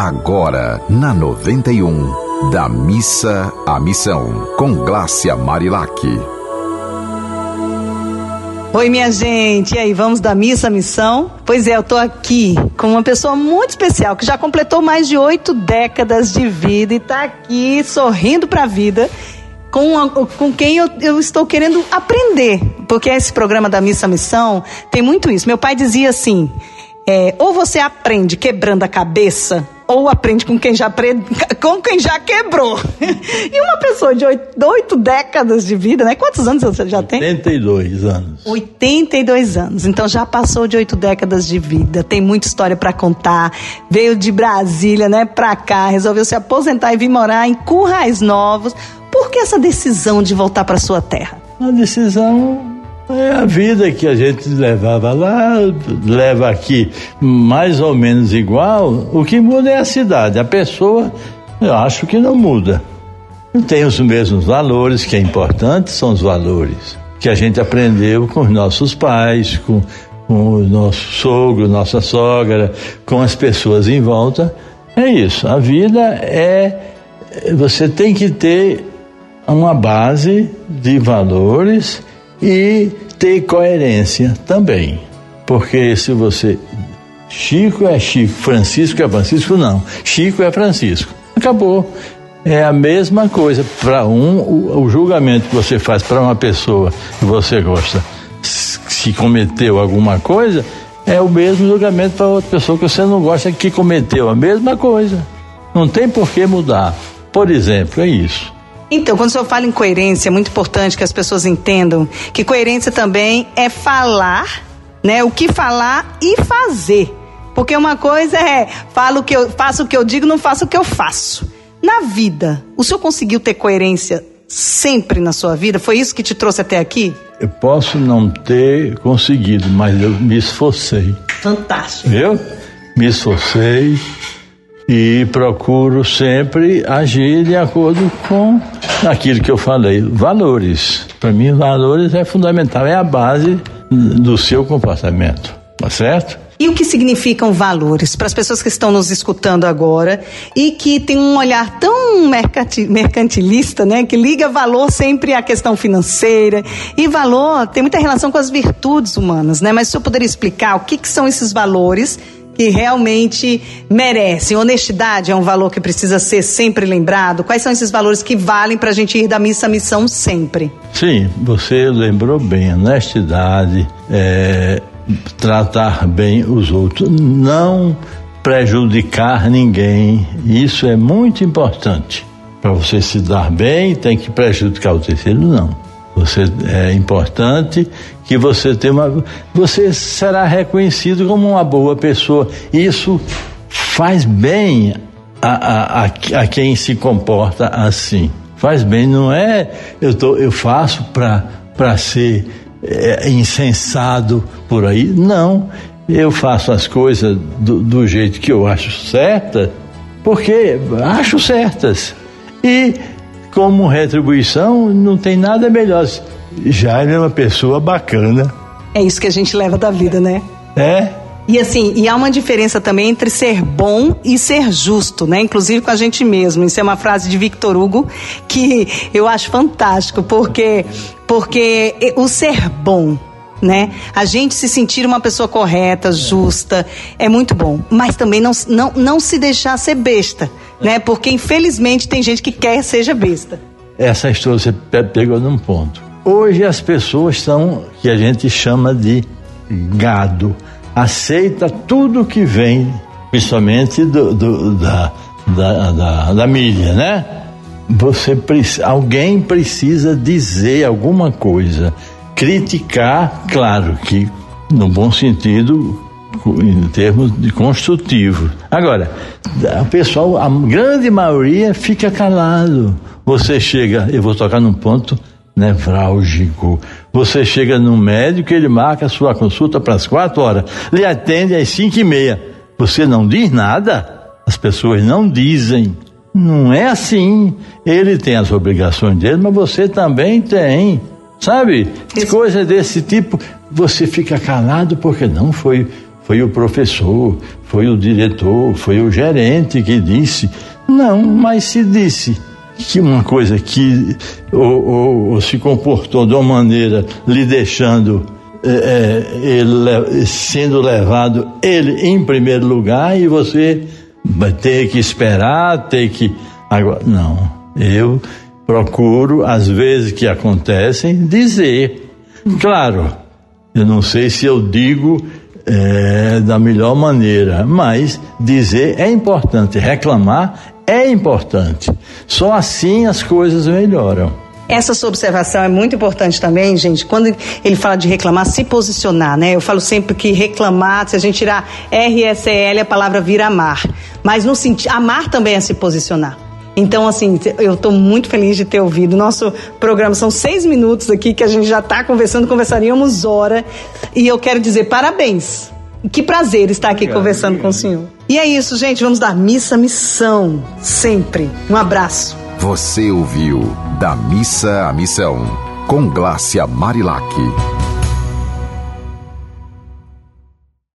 agora na 91, da missa à missão, com Glácia Marilac. Oi, minha gente, e aí, vamos da missa à missão? Pois é, eu tô aqui com uma pessoa muito especial que já completou mais de oito décadas de vida e tá aqui sorrindo pra vida com, a, com quem eu, eu, estou querendo aprender. Porque esse programa da Missa Missão tem muito isso. Meu pai dizia assim: é, ou você aprende quebrando a cabeça, ou aprende com quem já, aprende, com quem já quebrou. e uma pessoa de oito, oito, décadas de vida, né? Quantos anos você já tem? 82 anos. 82 anos. Então já passou de oito décadas de vida. Tem muita história para contar. Veio de Brasília, né, pra cá, resolveu se aposentar e vir morar em Currais Novos. Por que essa decisão de voltar para sua terra? A decisão é a vida que a gente levava lá, leva aqui mais ou menos igual. O que muda é a cidade. A pessoa, eu acho que não muda. Tem os mesmos valores, que é importante, são os valores que a gente aprendeu com os nossos pais, com, com o nosso sogro, nossa sogra, com as pessoas em volta. É isso. A vida é. Você tem que ter uma base de valores e ter coerência também. Porque se você. Chico é Chico, Francisco é Francisco, não. Chico é Francisco. Acabou. É a mesma coisa. Para um, o, o, julgamento que você faz para uma pessoa que você gosta, se cometeu alguma coisa, é o mesmo julgamento para outra pessoa que você não gosta que cometeu a mesma coisa. Não tem por que mudar. Por exemplo, é isso. Então, quando o senhor fala em coerência, é muito importante que as pessoas entendam que coerência também é falar, né? O que falar e fazer. Porque uma coisa é falo o que eu faço o que eu digo, não faço o que eu faço. Na vida, o senhor conseguiu ter coerência sempre na sua vida? Foi isso que te trouxe até aqui? Eu posso não ter conseguido, mas eu me esforcei. Fantástico. Eu me esforcei, e procuro sempre agir de acordo com aquilo que eu falei, valores. Para mim, valores é fundamental, é a base do seu comportamento, tá certo? E o que significam valores para as pessoas que estão nos escutando agora e que tem um olhar tão mercantilista, né, que liga valor sempre à questão financeira e valor tem muita relação com as virtudes humanas, né? Mas se eu poderia explicar o que, que são esses valores que realmente merecem. Honestidade é um valor que precisa ser sempre lembrado. Quais são esses valores que valem para a gente ir da missa à missão sempre? Sim, você lembrou bem. Honestidade, é, tratar bem os outros, não prejudicar ninguém. Isso é muito importante. Para você se dar bem, tem que prejudicar o terceiro, não. Você é importante que você tenha uma, você será reconhecido como uma boa pessoa. Isso faz bem a, a, a, a quem se comporta assim. Faz bem, não é eu, tô, eu faço para ser é, insensado por aí. Não, eu faço as coisas do, do jeito que eu acho certa, porque acho certas. E como retribuição, não tem nada melhor. Já ele é uma pessoa bacana. É isso que a gente leva da vida, né? É. E assim, e há uma diferença também entre ser bom e ser justo, né? Inclusive com a gente mesmo. Isso é uma frase de Victor Hugo que eu acho fantástico, porque porque o ser bom, né? A gente se sentir uma pessoa correta, justa, é muito bom. Mas também não, não, não se deixar ser besta, né? Porque infelizmente tem gente que quer seja besta. Essa história você pegou num ponto. Hoje as pessoas são que a gente chama de gado. Aceita tudo que vem, principalmente do, do da, da, da, da mídia, né? Você alguém precisa dizer alguma coisa criticar, claro que no bom sentido, em termos de construtivo. Agora, o pessoal, a grande maioria fica calado. Você chega, eu vou tocar num ponto nevrálgico. Você chega no médico, ele marca a sua consulta para as quatro horas, lhe atende às cinco e meia. Você não diz nada? As pessoas não dizem. Não é assim. Ele tem as obrigações dele, mas você também tem. Sabe? Isso. Coisa desse tipo, você fica calado porque não foi foi o professor, foi o diretor, foi o gerente que disse. Não, mas se disse que uma coisa que ou, ou, ou se comportou de uma maneira lhe deixando é, é, ele sendo levado ele em primeiro lugar e você vai ter que esperar, ter que agora não. Eu procuro às vezes que acontecem dizer, claro, eu não sei se eu digo é, da melhor maneira, mas dizer é importante, reclamar é importante. Só assim as coisas melhoram. Essa sua observação é muito importante também, gente. Quando ele fala de reclamar, se posicionar, né? Eu falo sempre que reclamar, se a gente tirar RSL, a palavra vira amar. Mas no sentido, amar também é se posicionar. Então, assim, eu estou muito feliz de ter ouvido. Nosso programa são seis minutos aqui que a gente já está conversando, conversaríamos hora. E eu quero dizer parabéns. Que prazer estar aqui obrigado, conversando obrigado. com o senhor. E é isso, gente. Vamos dar missa, missão. Sempre. Um abraço. Você ouviu Da Missa à Missão, com Glácia Marilac.